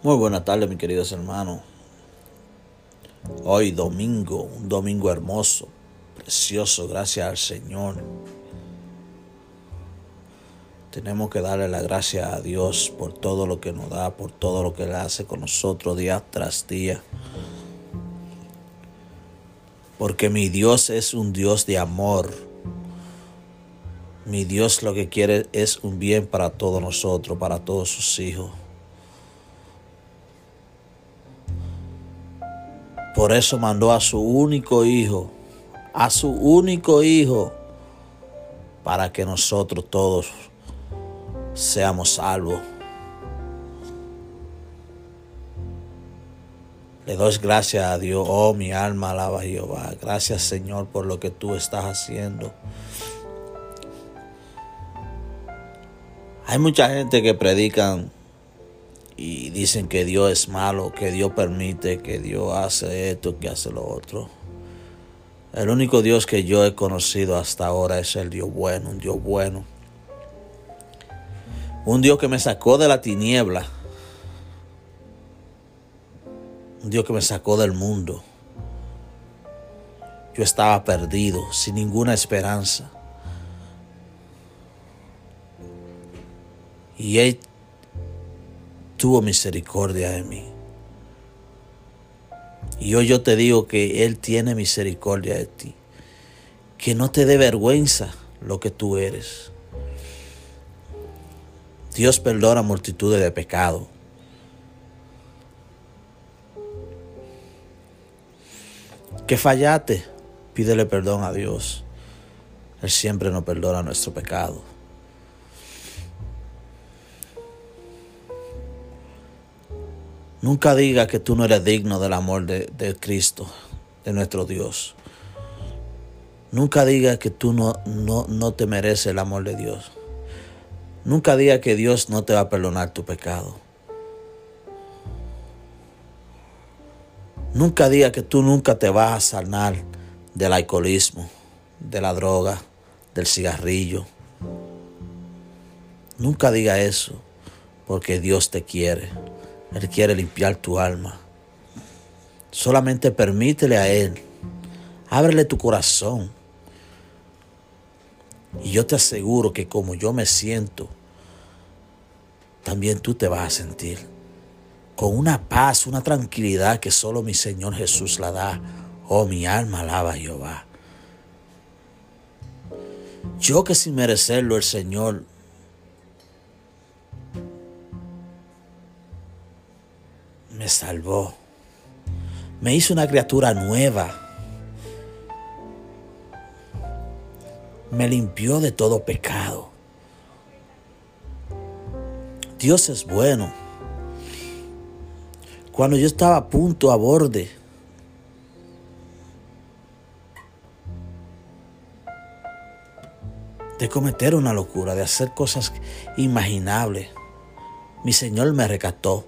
Muy buenas tardes, mis queridos hermanos. Hoy domingo, un domingo hermoso, precioso, gracias al Señor. Tenemos que darle la gracia a Dios por todo lo que nos da, por todo lo que Él hace con nosotros día tras día. Porque mi Dios es un Dios de amor. Mi Dios lo que quiere es un bien para todos nosotros, para todos sus hijos. Por eso mandó a su único hijo, a su único hijo, para que nosotros todos seamos salvos. Le doy gracias a Dios, oh mi alma alaba a Jehová. Gracias Señor por lo que tú estás haciendo. Hay mucha gente que predican y dicen que Dios es malo, que Dios permite, que Dios hace esto, que hace lo otro. El único Dios que yo he conocido hasta ahora es el Dios bueno, un Dios bueno. Un Dios que me sacó de la tiniebla. Un Dios que me sacó del mundo. Yo estaba perdido, sin ninguna esperanza. Y Él tuvo misericordia de mí. Y hoy yo te digo que Él tiene misericordia de ti. Que no te dé vergüenza lo que tú eres. Dios perdona multitudes de pecados. Que fallaste, pídele perdón a Dios. Él siempre nos perdona nuestro pecado. Nunca diga que tú no eres digno del amor de, Cristo, de nuestro Dios. Nunca diga que tú no, no, no te mereces el amor de Dios. Nunca diga que Dios no te va a perdonar tu pecado. Nunca diga que tú nunca te vas a sanar del alcoholismo, de la droga, del cigarrillo. Nunca diga eso, porque Dios te quiere. Él quiere limpiar tu alma. Solamente permítele a Él. Ábrele tu corazón. Y yo te aseguro que como yo me siento, también tú te vas a sentir con una paz, una tranquilidad que solo mi Señor Jesús la da. Oh, mi alma alaba a Jehová. Yo que sin merecerlo el Señor me salvó. Me hizo una criatura nueva. Me limpió de todo pecado. Dios es bueno. Cuando yo estaba a punto, a borde, de cometer una locura, de hacer cosas imaginables, mi Señor me recató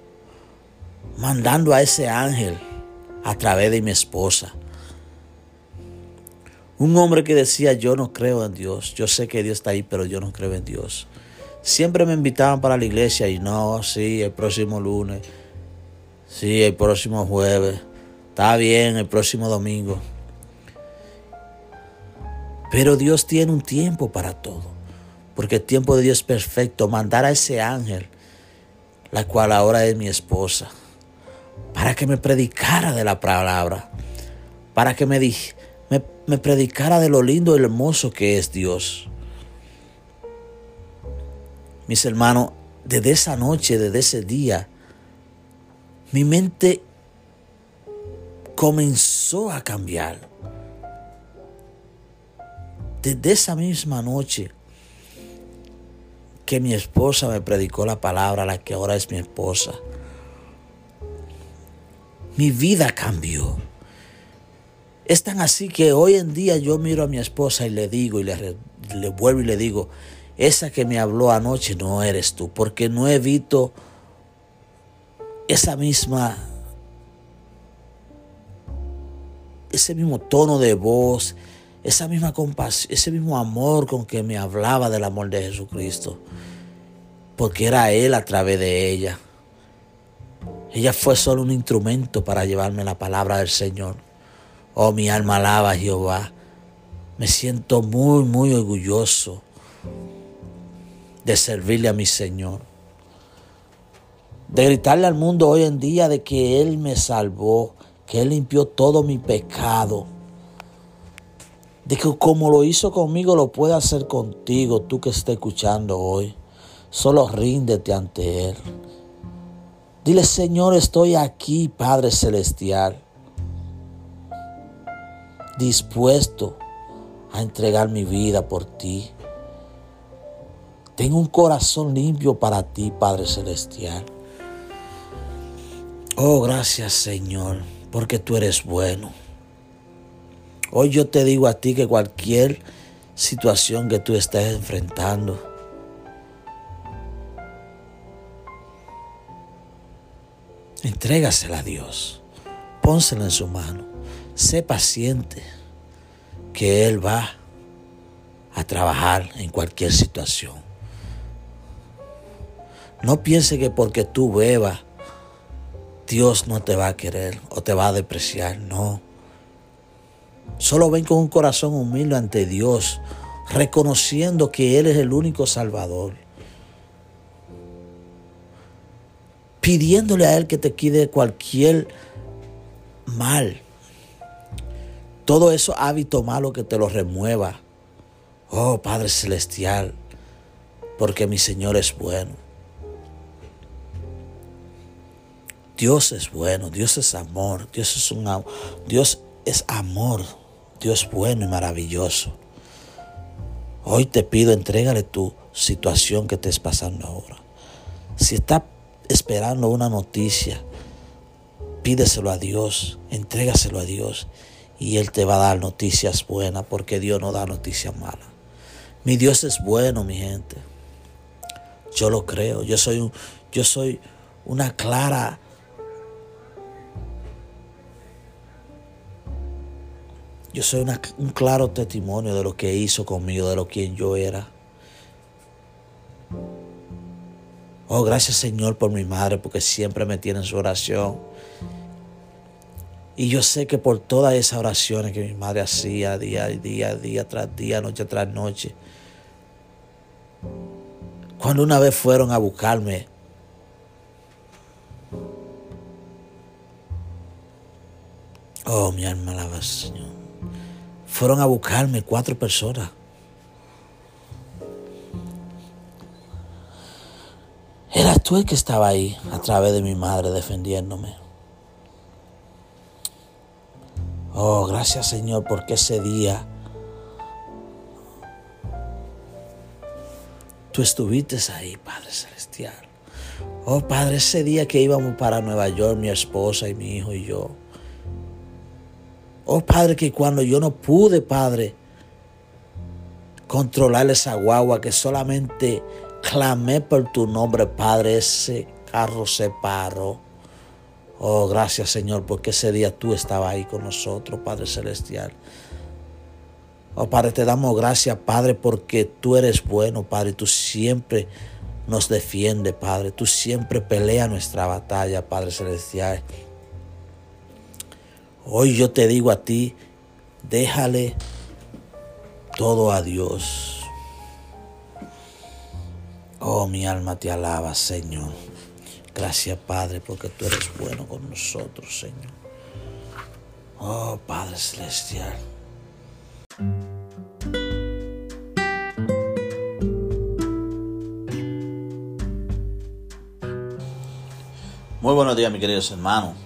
mandando a ese ángel a través de mi esposa. Un hombre que decía, yo no creo en Dios, yo sé que Dios está ahí, pero yo no creo en Dios. Siempre me invitaban para la iglesia y no, sí, el próximo lunes, sí, el próximo jueves, está bien, el próximo domingo. Pero Dios tiene un tiempo para todo, porque el tiempo de Dios es perfecto. Mandar a ese ángel, la cual ahora es mi esposa para que me predicara de la palabra, para que me, me, me predicara de lo lindo y hermoso que es Dios. Mis hermanos, desde esa noche, desde ese día, mi mente comenzó a cambiar. Desde esa misma noche que mi esposa me predicó la palabra, la que ahora es mi esposa mi vida cambió. Es tan así que hoy en día yo miro a mi esposa y le digo y le, vuelvo y le digo, esa que me habló anoche no eres tú, porque no he visto esa misma, ese mismo tono de voz, esa misma compasión, ese mismo amor con que me hablaba del amor de Jesucristo, porque era Él a través de ella. Ella fue solo un instrumento para llevarme la palabra del Señor. Oh, mi alma alaba a Jehová. Me siento muy, muy orgulloso de servirle a mi Señor. De gritarle al mundo hoy en día de que Él me salvó, que Él limpió todo mi pecado. De que como lo hizo conmigo, lo puede hacer contigo, tú que estás escuchando hoy. Solo ríndete ante Él. Dile, Señor, estoy aquí, Padre Celestial, dispuesto a entregar mi vida por ti. Tengo un corazón limpio para ti, Padre Celestial. Oh, gracias, Señor, porque tú eres bueno. Hoy yo te digo a ti que cualquier situación que tú estés enfrentando, Entrégasela a Dios. Pónsela en su mano. Sé paciente que Él va a trabajar en cualquier situación. No piense que porque tú bebas, Dios no te va a querer o te va a despreciar. No. Solo ven con un corazón humilde ante Dios, reconociendo que Él es el único Salvador pidiéndole a Él que te quede cualquier mal. Todo eso hábito malo que te lo remueva. Oh Padre Celestial, porque mi Señor es bueno. Dios es bueno, Dios es amor, Dios es un Dios es amor, Dios bueno y maravilloso. Hoy te pido, entrégale tu situación que estés pasando ahora. Si está esperando una noticia, pídeselo a Dios, entrégaselo a Dios y Él te va a dar noticias buenas porque Dios no da noticias malas. Mi Dios es bueno, mi gente. Yo lo creo. Yo soy, un, yo soy una clara Yo soy un claro testimonio de lo que hizo conmigo, de lo quien yo era. Oh, gracias Señor por mi madre, porque siempre me tiene en su oración. Y yo sé que por todas esas oraciones que mi madre hacía día, día, día tras día, noche tras noche, cuando una vez fueron a buscarme, oh, mi alma alaba Señor, fueron a buscarme cuatro personas. Eras tú el que estaba ahí a través de mi madre defendiéndome. Oh, gracias Señor, porque ese día tú estuviste ahí, Padre Celestial. Oh, Padre, ese día que íbamos para Nueva York, mi esposa y mi hijo y yo. Oh, Padre, que cuando yo no pude, Padre, controlar esa guagua que solamente Clamé por tu nombre, Padre. Ese carro se paró. Oh, gracias, Señor, porque ese día tú estabas ahí con nosotros, Padre Celestial. Oh, Padre, te damos gracias, Padre, porque tú eres bueno, Padre. Tú siempre nos defiendes, Padre. Tú siempre peleas nuestra batalla, Padre Celestial. Hoy yo te digo a ti, déjale todo a Dios. Oh, mi alma te alaba, Señor. Gracias, Padre, porque tú eres bueno con nosotros, Señor. Oh, Padre Celestial. Muy buenos días, mis queridos hermanos.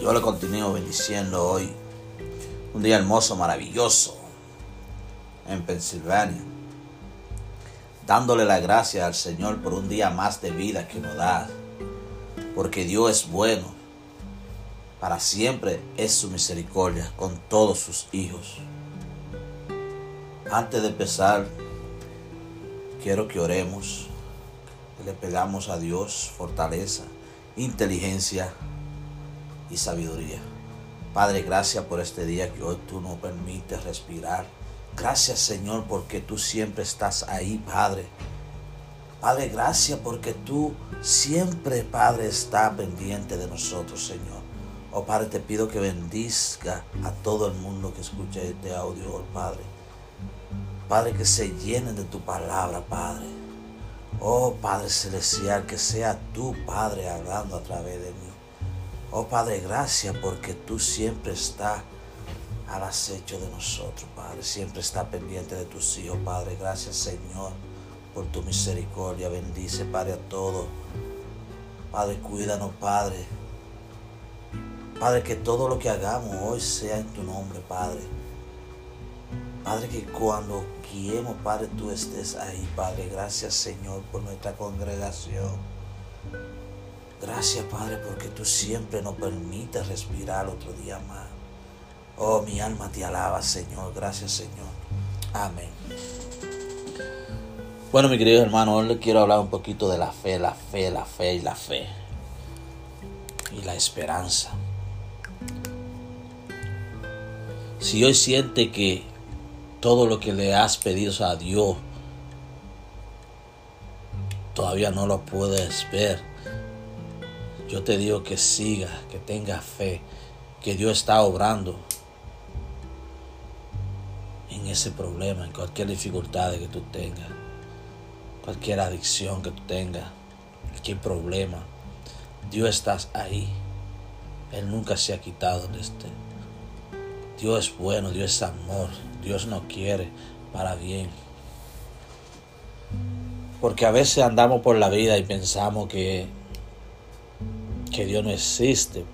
Yo le continúo bendiciendo hoy. Un día hermoso, maravilloso en Pensilvania dándole la gracia al Señor por un día más de vida que nos da, porque Dios es bueno, para siempre es su misericordia con todos sus hijos. Antes de empezar, quiero que oremos, que le pedamos a Dios fortaleza, inteligencia y sabiduría. Padre, gracias por este día que hoy tú nos permites respirar Gracias Señor porque tú siempre estás ahí, Padre. Padre, gracias porque tú siempre, Padre, está pendiente de nosotros, Señor. Oh Padre, te pido que bendiga a todo el mundo que escuche este audio, oh Padre. Padre, que se llenen de tu palabra, Padre. Oh Padre Celestial, que sea tú, Padre, hablando a través de mí. Oh Padre, gracias porque tú siempre estás al acecho de nosotros, Padre. Siempre está pendiente de tus hijos, Padre. Gracias, Señor por tu misericordia. Bendice, Padre, a todos. Padre, cuídanos, Padre. Padre, que todo lo que hagamos hoy sea en tu nombre, Padre. Padre, que cuando guiemos, Padre, tú estés ahí, Padre. Gracias, Señor, por nuestra congregación. Gracias, Padre, porque tú siempre nos permites respirar otro día más. Oh, mi alma te alaba, Señor. Gracias, Señor. Amén. Bueno, mi querido hermano, hoy le quiero hablar un poquito de la fe, la fe, la fe y la fe. Y la esperanza. Si hoy siente que todo lo que le has pedido a Dios todavía no lo puedes ver, yo te digo que siga, que tenga fe, que Dios está obrando en ese problema, en cualquier dificultad que tú tengas cualquier adicción que tú tengas, cualquier problema, Dios está ahí. Él nunca se ha quitado de este. Dios es bueno, Dios es amor, Dios no quiere para bien. Porque a veces andamos por la vida y pensamos que, que Dios no existe.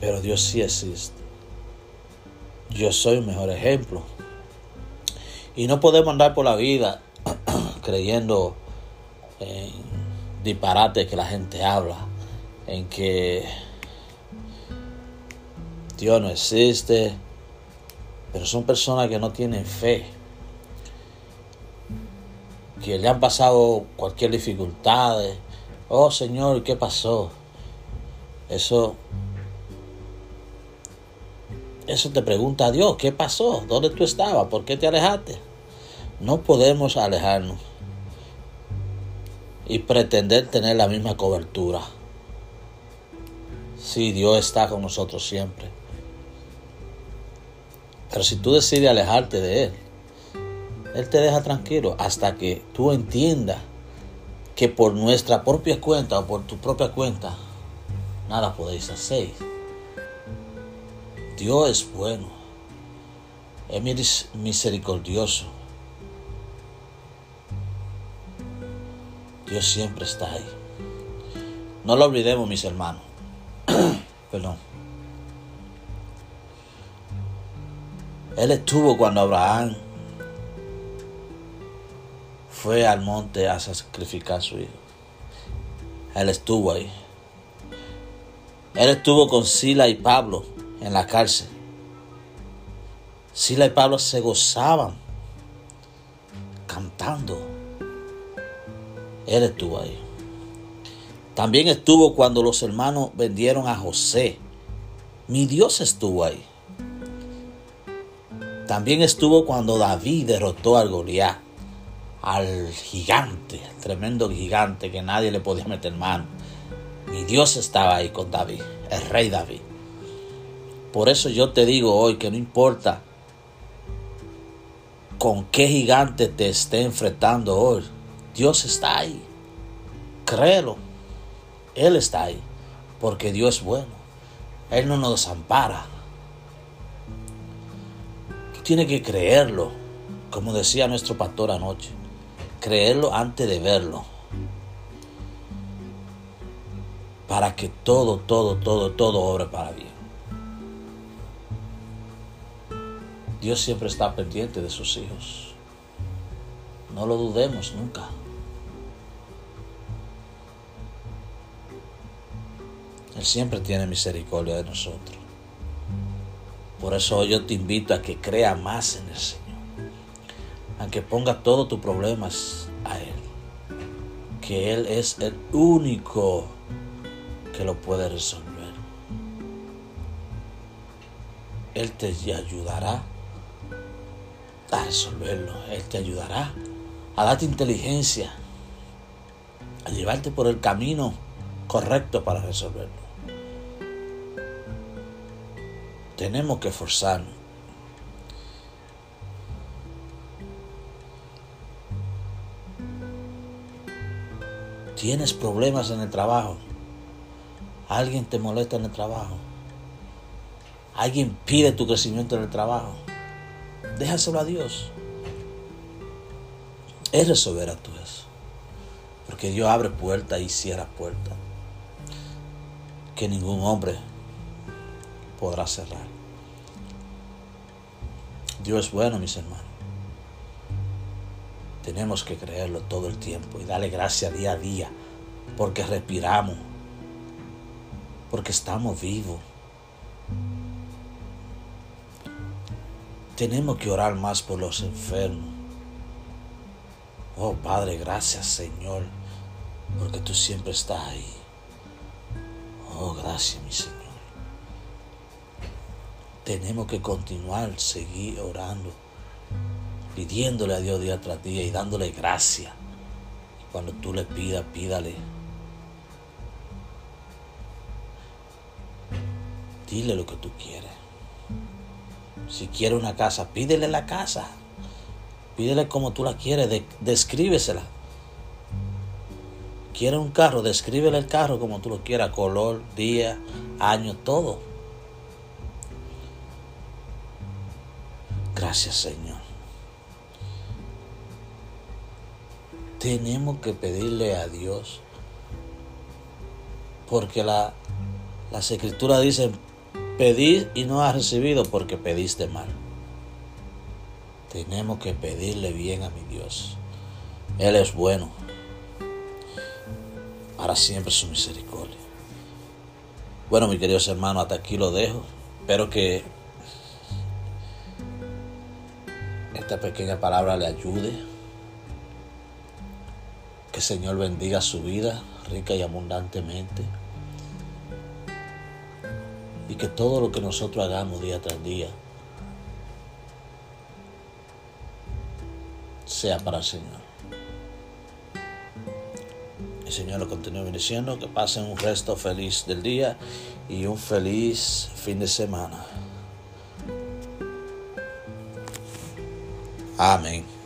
Pero Dios sí existe. Yo soy un mejor ejemplo. Y no podemos andar por la vida creyendo en disparates que la gente habla, en que Dios no existe, pero son personas que no tienen fe, que le han pasado cualquier dificultad. Oh Señor, ¿qué pasó? Eso, eso te pregunta a Dios, ¿qué pasó? ¿Dónde tú estabas? ¿Por qué te alejaste? No podemos alejarnos y pretender tener la misma cobertura. Sí, Dios está con nosotros siempre. Pero si tú decides alejarte de Él, Él te deja tranquilo hasta que tú entiendas que por nuestra propia cuenta o por tu propia cuenta, nada podéis hacer. Dios es bueno, es misericordioso. Dios siempre está ahí. No lo olvidemos, mis hermanos. Perdón. Él estuvo cuando Abraham fue al monte a sacrificar a su hijo. Él estuvo ahí. Él estuvo con Sila y Pablo en la cárcel. Sila y Pablo se gozaban cantando él estuvo ahí. También estuvo cuando los hermanos vendieron a José. Mi Dios estuvo ahí. También estuvo cuando David derrotó al Goliat, al gigante, tremendo gigante que nadie le podía meter mano. Mi Dios estaba ahí con David, el rey David. Por eso yo te digo hoy que no importa con qué gigante te esté enfrentando hoy, Dios está ahí. Créelo. Él está ahí. Porque Dios es bueno. Él no nos desampara. Tú tienes que creerlo. Como decía nuestro pastor anoche. Creerlo antes de verlo. Para que todo, todo, todo, todo obre para bien. Dios siempre está pendiente de sus hijos. No lo dudemos nunca. Él siempre tiene misericordia de nosotros. Por eso yo te invito a que crea más en el Señor. A que ponga todos tus problemas a Él. Que Él es el único que lo puede resolver. Él te ayudará a resolverlo. Él te ayudará a darte inteligencia, a llevarte por el camino correcto para resolverlo. Tenemos que esforzarnos. Tienes problemas en el trabajo. Alguien te molesta en el trabajo. Alguien pide tu crecimiento en el trabajo. Déjaselo a Dios. Él resolverá tú eso. Porque Dios abre puertas y cierra puertas. Que ningún hombre podrá cerrar. Dios es bueno, mis hermanos. Tenemos que creerlo todo el tiempo y darle gracias día a día porque respiramos, porque estamos vivos. Tenemos que orar más por los enfermos. Oh Padre, gracias Señor, porque tú siempre estás ahí. Oh, gracias mi Señor. Tenemos que continuar, seguir orando pidiéndole a Dios día tras día y dándole gracia. Cuando tú le pidas, pídale. Dile lo que tú quieres. Si quiere una casa, pídele la casa. Pídele como tú la quieres, descríbesela. Quiere un carro, descríbele el carro como tú lo quieras, color, día, año, todo. Gracias Señor. tenemos que pedirle a Dios. Porque la, las escrituras dicen, pedir y no has recibido porque pediste mal. Tenemos que pedirle bien a mi Dios. Él es bueno. Para siempre su misericordia. Bueno, mis queridos hermanos, hasta aquí lo dejo. Espero que esta pequeña palabra le ayude que el Señor bendiga su vida rica y abundantemente. Y que todo lo que nosotros hagamos día tras día sea para el Señor. El Señor lo continúe bendiciendo, que pasen un resto feliz del día y un feliz fin de semana. Amén.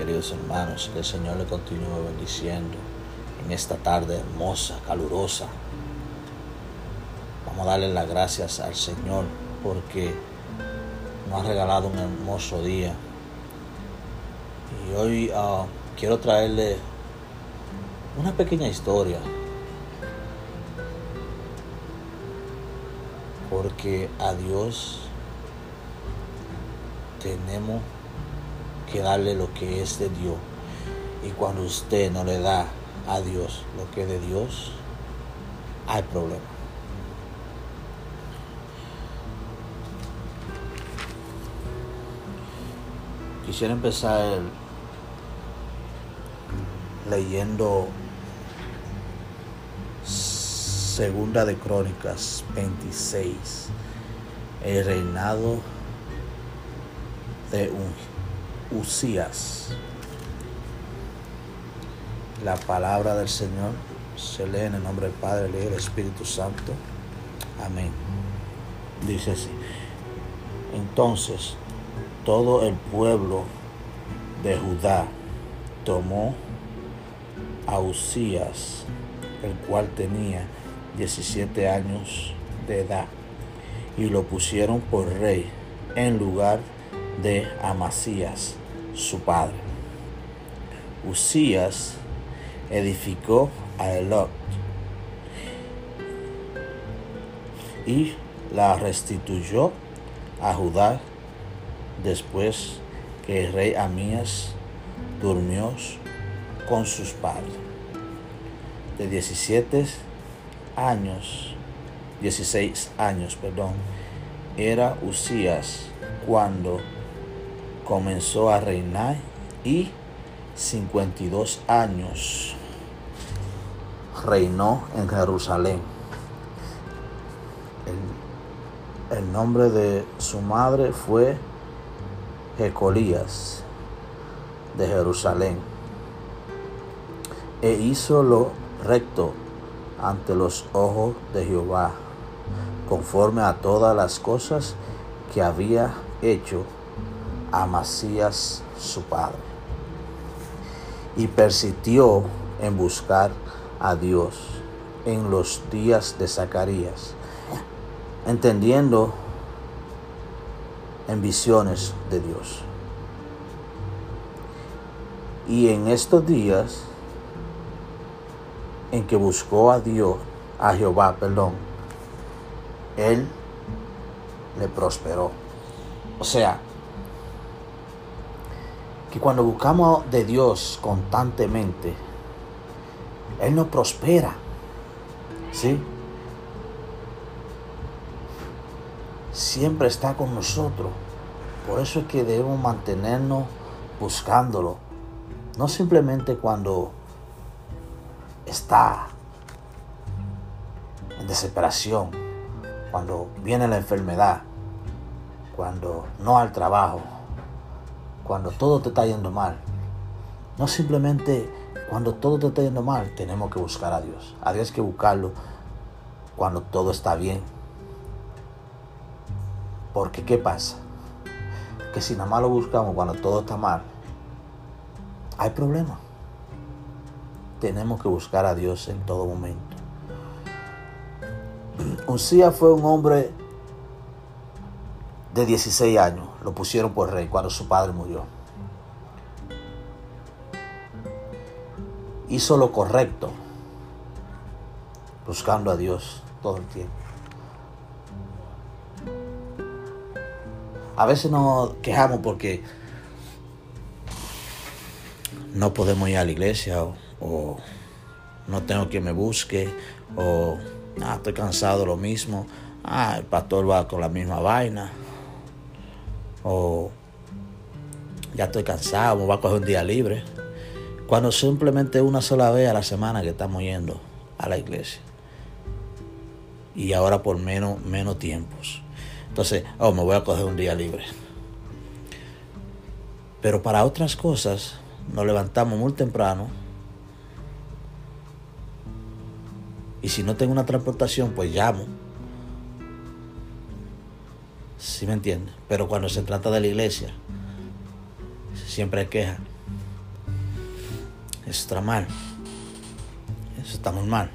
Queridos hermanos. Que el Señor le continúe bendiciendo en esta tarde hermosa, calurosa. Vamos a darle las gracias al Señor porque nos ha regalado un hermoso día. Y hoy ah, quiero traerle una pequeña historia. Porque a Dios tenemos que darle lo que es de Dios. Y cuando usted no le da a Dios lo que es de Dios, hay problema. Quisiera empezar leyendo Segunda de Crónicas 26, el reinado de un Usías. La palabra del Señor se lee en el nombre del Padre, y del Espíritu Santo. Amén. Dice así. Entonces todo el pueblo de Judá tomó a Usías, el cual tenía 17 años de edad, y lo pusieron por rey en lugar de Amasías, su padre. Usías edificó a Elot y la restituyó a Judá después que el rey Amías durmió con sus padres. De 17 años, 16 años, perdón, era Usías cuando comenzó a reinar y 52 años reinó en Jerusalén. El, nombre de su madre fue Jecolías de Jerusalén. E hizo lo recto ante los ojos de Jehová, conforme a todas las cosas que había hecho Amasías su padre. Y persistió en buscar a Dios en los días de Zacarías, entendiendo en visiones de Dios. Y en estos días en que buscó a Dios, a Jehová, perdón, él le prosperó. O sea, que cuando buscamos de Dios constantemente, Él nos prospera. ¿Sí? Siempre está con nosotros. Por eso es que debemos mantenernos buscándolo. No simplemente cuando está en desesperación, cuando viene la enfermedad, cuando no al trabajo, cuando todo te está yendo mal. No simplemente cuando todo te está yendo mal, tenemos que buscar a Dios. A Dios hay que buscarlo cuando todo está bien. Porque ¿qué pasa? Que si nada más lo buscamos cuando todo está mal, hay problema. Tenemos que buscar a Dios en todo momento. Uncía fue un hombre de 16 años. Lo pusieron por rey cuando su padre murió. Hizo lo correcto, buscando a Dios todo el tiempo. A veces nos quejamos porque no podemos ir a la iglesia o, no tengo que me busque o ah, estoy cansado lo mismo. Ah, el pastor va con la misma vaina o ya estoy cansado, me voy a coger un día libre. Cuando simplemente una sola vez a la semana que estamos yendo a la iglesia. Y ahora por menos, menos tiempos. Entonces, oh, me voy a coger un día libre. Pero para otras cosas, nos levantamos muy temprano. Y si no tengo una transportación, pues llamo ¿Sí me entiende? Pero cuando se trata de la iglesia, siempre hay queja. Eso está mal. Eso está muy mal.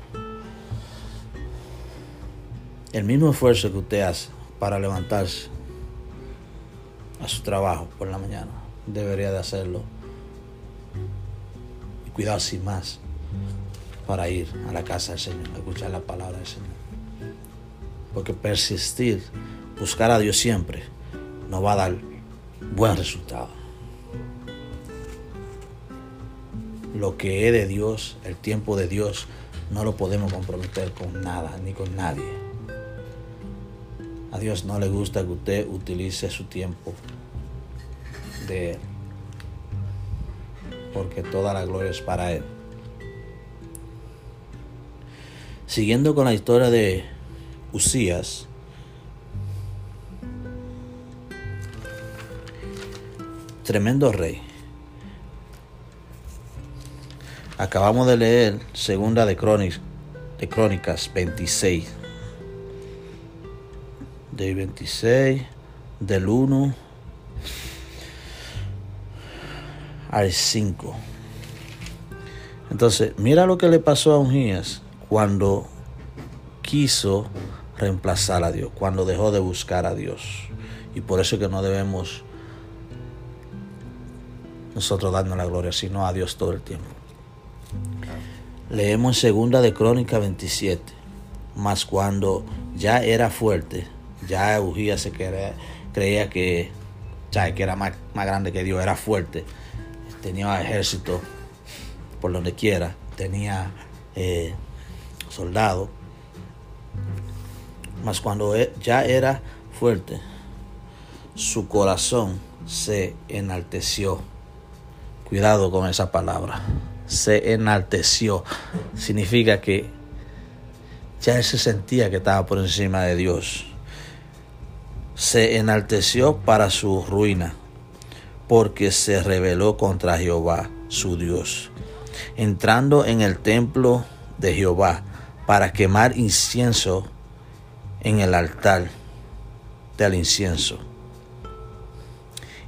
El mismo esfuerzo que usted hace para levantarse a su trabajo por la mañana, debería de hacerlo. Y cuidado sin más para ir a la casa del Señor, a escuchar la palabra del Señor. Porque persistir buscar a Dios siempre nos va a dar buen resultado. Lo que es de Dios, el tiempo de Dios, no lo podemos comprometer con nada ni con nadie. A Dios no le gusta que usted utilice su tiempo de Él, porque toda la gloria es para Él. Siguiendo con la historia de Usías, Tremendo rey. Acabamos de leer Segunda de Crónicas, de Crónicas 26. De 26, del 1 al 5. Entonces, mira lo que le pasó a Ungías cuando quiso reemplazar a Dios, cuando dejó de buscar a Dios. Y por eso es que no debemos nosotros dando la gloria, sino a Dios todo el tiempo. Leemos en segunda de Crónica 27, mas cuando ya era fuerte, ya Ujía se creía, que, que era más, grande que Dios, era fuerte, tenía ejército por donde quiera, tenía eh, soldados, mas cuando e, ya era fuerte, su corazón se enalteció. Cuidado con esa palabra. Se enalteció. Significa que ya él se sentía que estaba por encima de Dios. Se enalteció para su ruina, porque se rebeló contra Jehová, su Dios, entrando en el templo de Jehová para quemar incienso en el altar del incienso.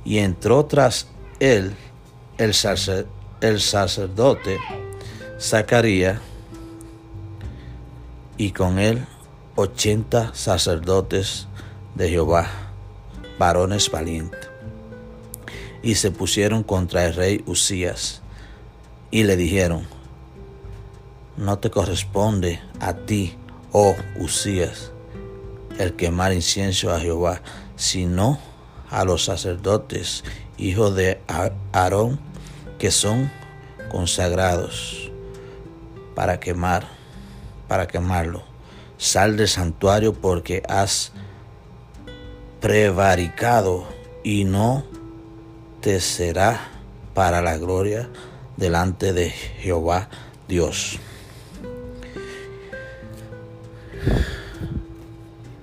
Y entró tras él el, el sacerdote Zacarías y con él ochenta sacerdotes de Jehová, varones valientes. Y se pusieron contra el rey Usías y le dijeron, no te corresponde a ti, oh Usías, el quemar incienso a Jehová, sino a los sacerdotes, hijos de Aarón, que son consagrados para quemar, para quemarlo. Sal del santuario porque has prevaricado y no te será para la gloria delante de Jehová Dios.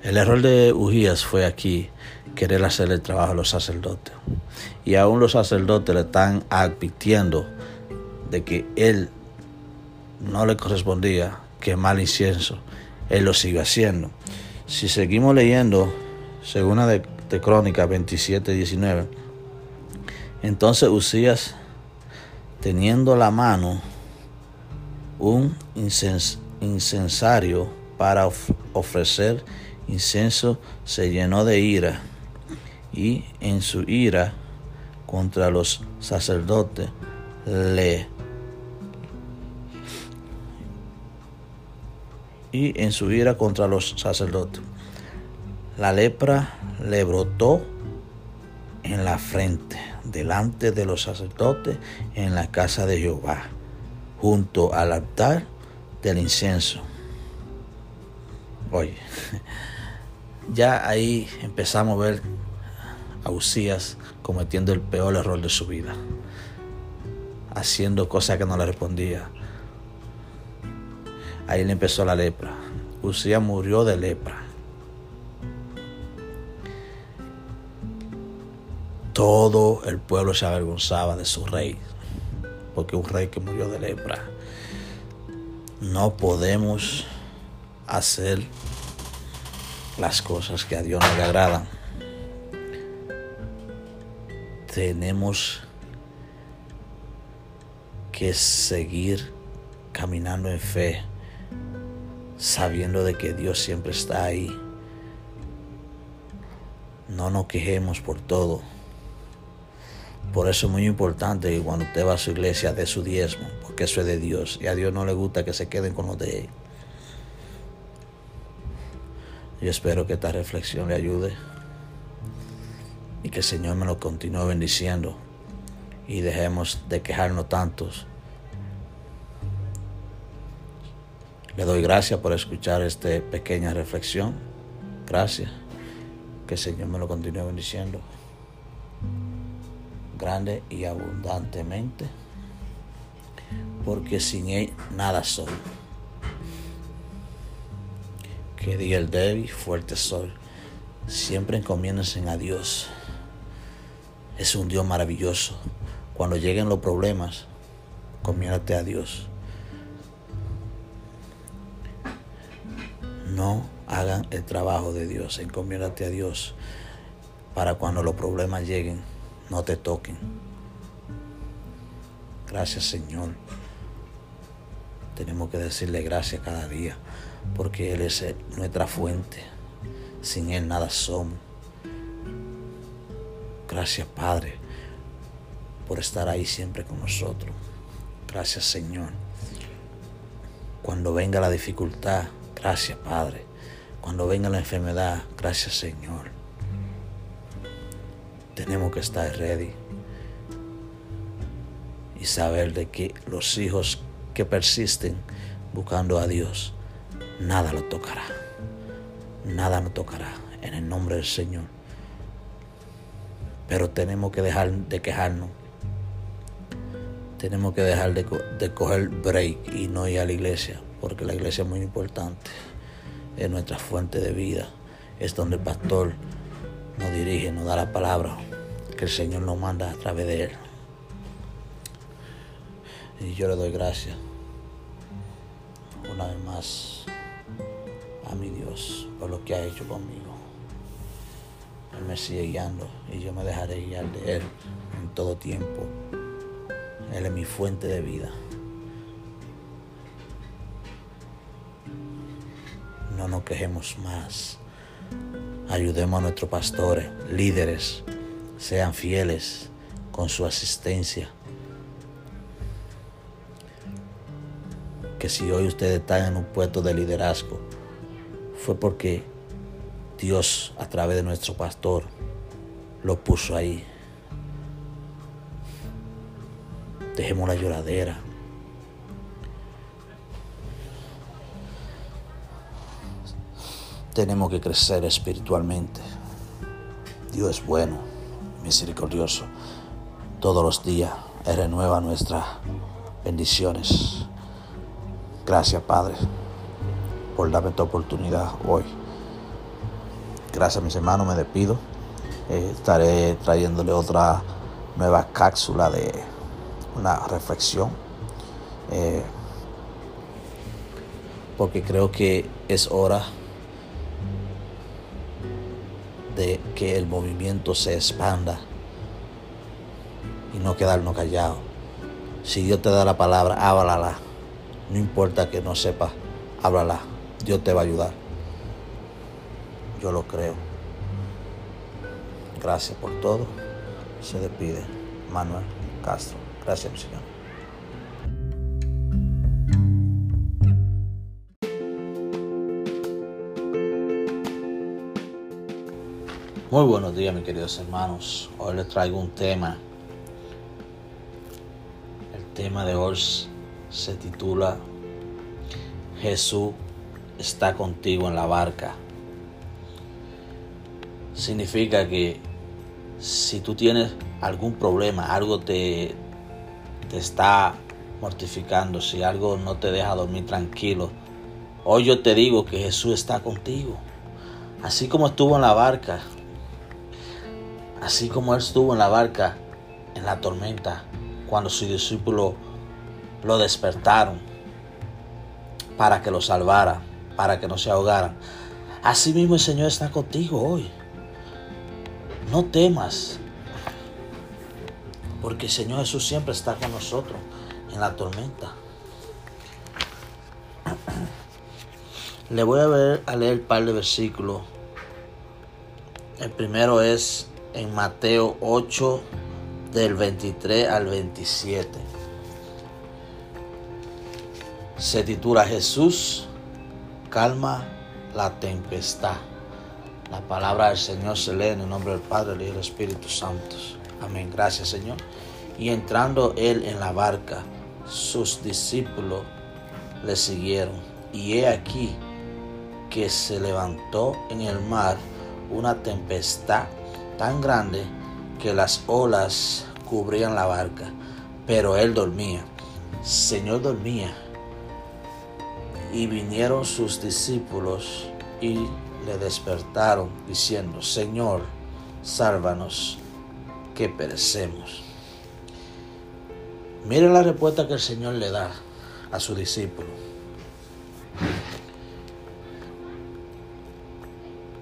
El error de Ugías fue aquí querer hacer el trabajo a los sacerdotes. Y aún los sacerdotes le están advirtiendo de que él no le correspondía quemar incienso. Él lo sigue haciendo. Si seguimos leyendo, según de, de Crónica 27, 19, entonces Usías, teniendo la mano un incensario para ofrecer incenso se llenó de ira y en su ira contra los sacerdotes le y en su ira contra los sacerdotes. La lepra le brotó en la frente delante de los sacerdotes en la casa de Jehová junto al altar del incienso. Oye ya ahí empezamos a ver a Usías cometiendo el peor error de su vida, haciendo cosas que no le respondía. Ahí le empezó la lepra. Usías murió de lepra. Todo el pueblo se avergonzaba de su rey, porque un rey que murió de lepra. No podemos hacer las cosas que a Dios no le agradan. Tenemos que seguir caminando en fe, sabiendo de que Dios siempre está ahí. No nos quejemos por todo. Por eso es muy importante que cuando usted va a su iglesia de su diezmo, porque eso es de Dios. Y a Dios no le gusta que se queden con los de él. Yo espero que esta reflexión le ayude que el Señor me lo continúe bendiciendo y dejemos de quejarnos tantos. Le doy gracias por escuchar esta pequeña reflexión. Gracias. Que el Señor me lo continúe bendiciendo grande y abundantemente, porque sin Él nada soy que diga el débil, fuerte soy. Siempre encomiéndense a Dios. Es un Dios maravilloso. Cuando lleguen los problemas, encomiéndate a Dios. No hagan el trabajo de Dios, encomiéndate a Dios para cuando los problemas lleguen, no te toquen. Gracias Señor. Tenemos que decirle gracias cada día porque Él es nuestra fuente. Sin Él nada somos. Gracias Padre por estar ahí siempre con nosotros. Gracias Señor. Cuando venga la dificultad, gracias Padre. Cuando venga la enfermedad, gracias Señor. Tenemos que estar ready y saber de que los hijos que persisten buscando a Dios nada lo tocará. Nada nos tocará en el nombre del Señor. Pero tenemos que dejar de quejarnos. Tenemos que dejar de, de coger break y no ir a la iglesia, porque la iglesia es muy importante. Es nuestra fuente de vida. Es donde el pastor nos dirige, nos da la palabra que el Señor nos manda a través de Él. Y yo le doy gracias una vez más a mi Dios por lo que ha hecho conmigo. Él me sigue guiando y yo me dejaré guiar de Él en todo tiempo. Él es mi fuente de vida. No nos quejemos más. Ayudemos a nuestros pastores, líderes, sean fieles con su asistencia. Que si hoy ustedes están en un puesto de liderazgo, fue porque Dios a través de nuestro pastor lo puso ahí. Dejemos la lloradera. Tenemos que crecer espiritualmente. Dios es bueno, misericordioso. Todos los días renueva nuestras bendiciones. Gracias, Padre, por darme esta oportunidad hoy. Gracias, mis hermanos, me despido. Eh, estaré trayéndole otra nueva cápsula de una reflexión. Eh, porque creo que es hora de que el movimiento se expanda y no quedarnos callados. Si Dios te da la palabra, háblala. No importa que no sepas, háblala. Dios te va a ayudar. Yo lo creo. Gracias por todo. Se despide Manuel Castro. Gracias, Señor. Muy buenos días, mis queridos hermanos. Hoy les traigo un tema. El tema de hoy se titula Jesús está contigo en la barca. Significa que si tú tienes algún problema, algo te, te está mortificando, si algo no te deja dormir tranquilo, hoy yo te digo que Jesús está contigo. Así como estuvo en la barca, así como él estuvo en la barca en la tormenta, cuando sus discípulos lo despertaron para que lo salvara, para que no se ahogara. Así mismo el Señor está contigo hoy. No temas, porque el Señor Jesús siempre está con nosotros en la tormenta. Le voy a, leer un par de versículos. El primero es en Mateo 8 del 23 al 27. Se titula Jesús calma la tempestad. La palabra del Señor se lee en el nombre del Padre, y del Espíritu Santo. Amén. Gracias Señor. Y entrando él en la barca, sus discípulos le siguieron. Y he aquí que se levantó en el mar una tempestad tan grande que las olas cubrían la barca, pero él dormía. Señor dormía. Y vinieron sus discípulos y le despertaron diciendo, Señor, sálvanos, que perecemos. Miren la respuesta que el Señor le da a su discípulo.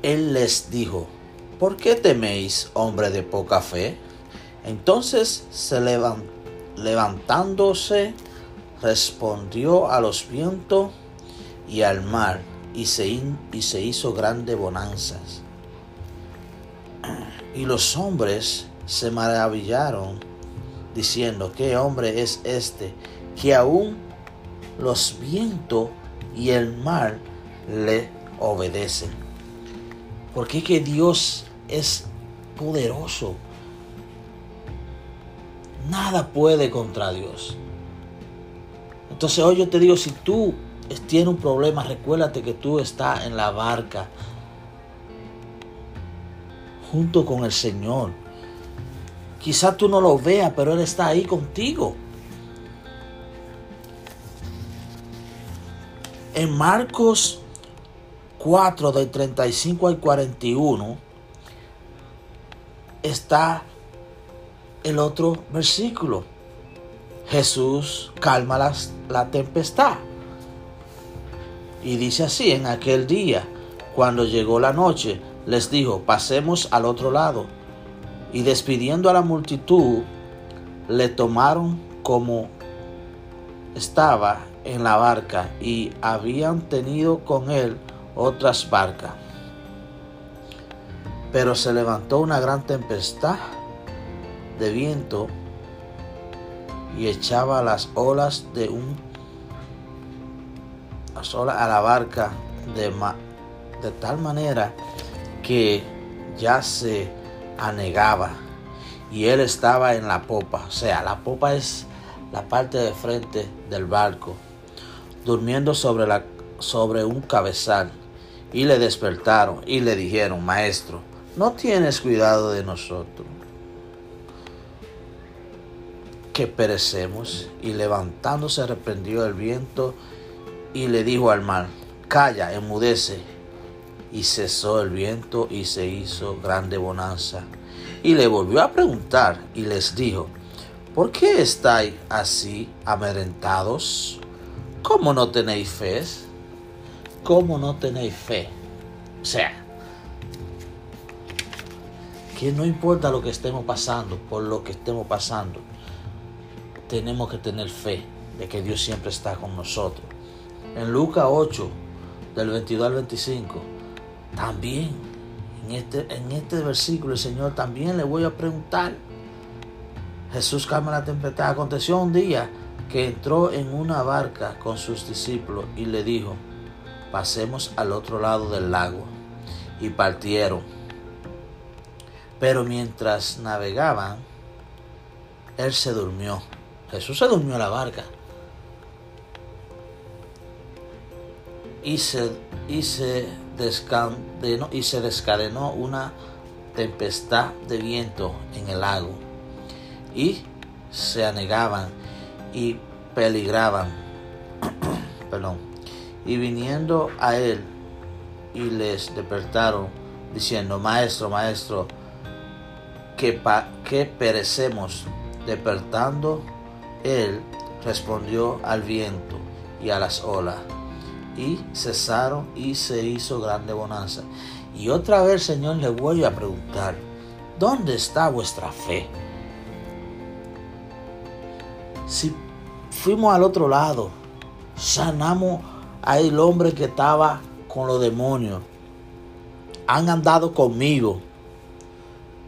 Él les dijo, ¿por qué teméis, hombre de poca fe? Entonces se levantándose, respondió a los vientos y al mar, y se, y se hizo grande bonanzas. Y los hombres se maravillaron, diciendo, ¿qué hombre es este que aún los vientos y el mar le obedecen? Porque que Dios es poderoso. Nada puede contra Dios. Entonces hoy yo te digo, si tú tienes un problema, recuérdate que tú estás en la barca junto con el Señor. Quizá tú no lo veas, pero Él está ahí contigo. En Marcos 4, del 35 al 41, está el otro versículo. Jesús calma la tempestad. Y dice así, en aquel día, cuando llegó la noche, les dijo, pasemos al otro lado. Y despidiendo a la multitud, le tomaron como estaba en la barca y habían tenido con él otras barcas. Pero se levantó una gran tempestad de viento y echaba las olas de un a la barca de, tal manera que ya se anegaba y él estaba en la popa. O sea, la popa es la parte de frente del barco, durmiendo sobre, la, sobre un cabezal. Y le despertaron y le dijeron, maestro, no tienes cuidado de nosotros, que perecemos. Y levantándose reprendió el viento y le dijo al mar, calla, enmudece. Y cesó el viento y se hizo grande bonanza. Y le volvió a preguntar y les dijo, ¿por qué estáis así amedrentados? ¿Cómo no tenéis fe? ¿Cómo no tenéis fe? O sea, que no importa lo que estemos pasando, por lo que estemos pasando, tenemos que tener fe de que Dios siempre está con nosotros. En Lucas 8, del 22 al 25, también en este, en este versículo el Señor también le voy a preguntar. Jesús calma la tempestad. Aconteció un día que entró en una barca con sus discípulos y le dijo, pasemos al otro lado del lago. Y partieron. Pero mientras navegaban, él se durmió. Jesús se durmió en la barca. Y se, y se, descadenó, y se descadenó una tempestad de viento en el lago y se anegaban y peligraban. Perdón. Y viniendo a él y les despertaron diciendo, maestro, maestro, que, pa, que perecemos. Despertando él respondió al viento y a las olas y cesaron y se hizo grande bonanza. Y otra vez, Señor, le voy a preguntar, ¿dónde está vuestra fe? Si fuimos al otro lado, sanamos al hombre que estaba con los demonios, han andado conmigo,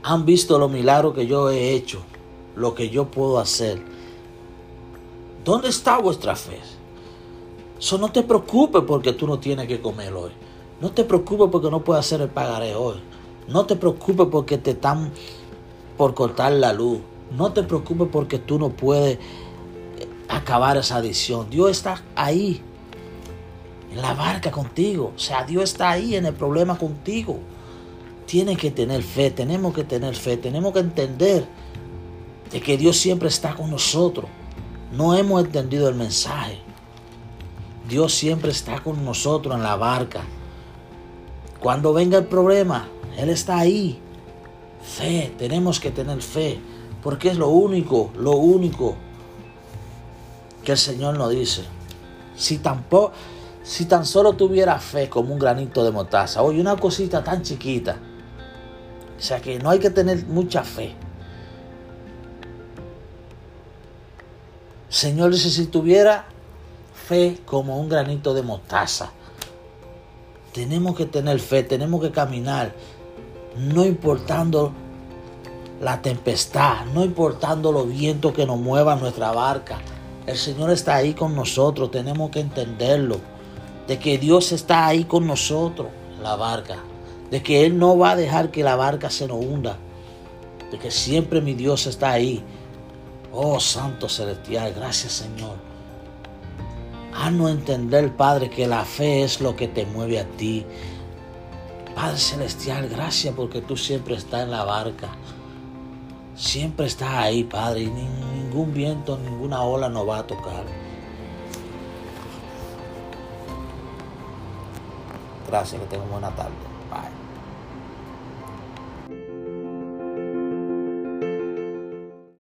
han visto los milagros que yo he hecho, lo que yo puedo hacer. ¿Dónde está vuestra fe? So, no te preocupes porque tú no tienes que comer hoy. No te preocupes porque no puedes hacer el pagaré hoy. No te preocupes porque te están por cortar la luz. No te preocupes porque tú no puedes acabar esa adicción. Dios está ahí, en la barca contigo. O sea, Dios está ahí en el problema contigo. Tienes que tener fe, tenemos que tener fe, tenemos que entender de que Dios siempre está con nosotros. No hemos entendido el mensaje. Dios siempre está con nosotros en la barca. Cuando venga el problema, Él está ahí. Fe, tenemos que tener fe, porque es lo único, lo único que el Señor nos dice. Si tampoco, si tan solo tuviera fe como un granito de motaza, oye, una cosita tan chiquita. O sea que no hay que tener mucha fe. Señor dice, si tuviera fe como un granito de mostaza. Tenemos que tener fe, tenemos que caminar, no importando la tempestad, no importando los vientos que nos muevan nuestra barca. El Señor está ahí con nosotros, tenemos que entenderlo, de que Dios está ahí con nosotros la barca, de que Él no va a dejar que la barca se nos hunda, de que siempre mi Dios está ahí. Oh Santo Celestial, gracias Señor a no entender, Padre, que la fe es lo que te mueve a ti. Padre Celestial, gracias porque tú siempre estás en la barca. Siempre estás ahí, Padre, y ningún viento, ninguna ola nos va a tocar. Gracias, que tengan buena tarde.